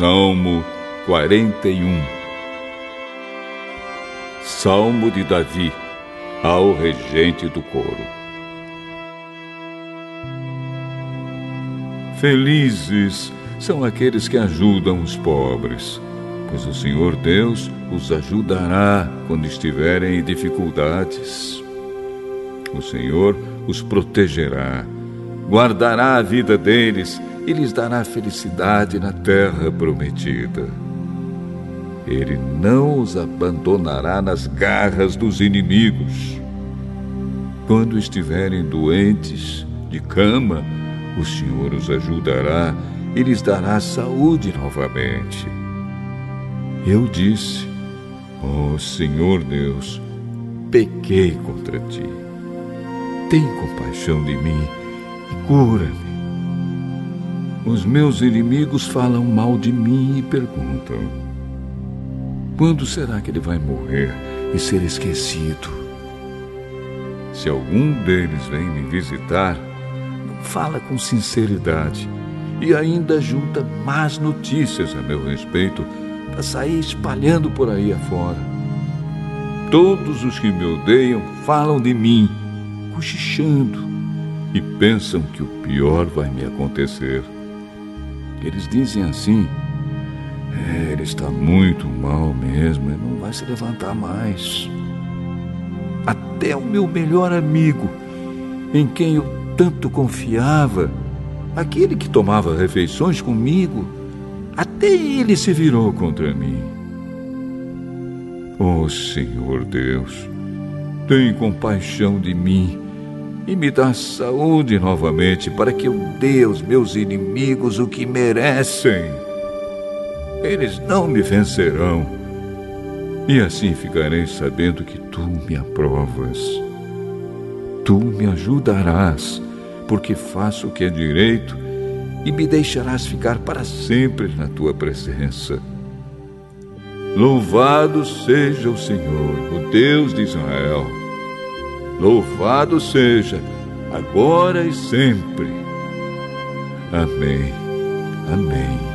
Salmo 41 Salmo de Davi ao regente do coro. Felizes são aqueles que ajudam os pobres, pois o Senhor Deus os ajudará quando estiverem em dificuldades. O Senhor os protegerá, guardará a vida deles e lhes dará felicidade na terra prometida. Ele não os abandonará nas garras dos inimigos. Quando estiverem doentes, de cama, o Senhor os ajudará e lhes dará saúde novamente. Eu disse: Ó oh, Senhor Deus, pequei contra ti. Tem compaixão de mim cura-me. Os meus inimigos falam mal de mim e perguntam: quando será que ele vai morrer e ser esquecido? Se algum deles vem me visitar, fala com sinceridade e ainda junta más notícias a meu respeito para sair espalhando por aí afora. Todos os que me odeiam falam de mim, cochichando, e pensam que o pior vai me acontecer. Eles dizem assim é, ele está muito mal mesmo, ele não vai se levantar mais. Até o meu melhor amigo, em quem eu tanto confiava, aquele que tomava refeições comigo, até ele se virou contra mim. Oh Senhor Deus, tem compaixão de mim e me dá saúde novamente para que eu dê aos meus inimigos o que merecem eles não me vencerão. E assim ficarei sabendo que tu me aprovas. Tu me ajudarás, porque faço o que é direito e me deixarás ficar para sempre na tua presença. Louvado seja o Senhor, o Deus de Israel. Louvado seja, agora e sempre. Amém. Amém.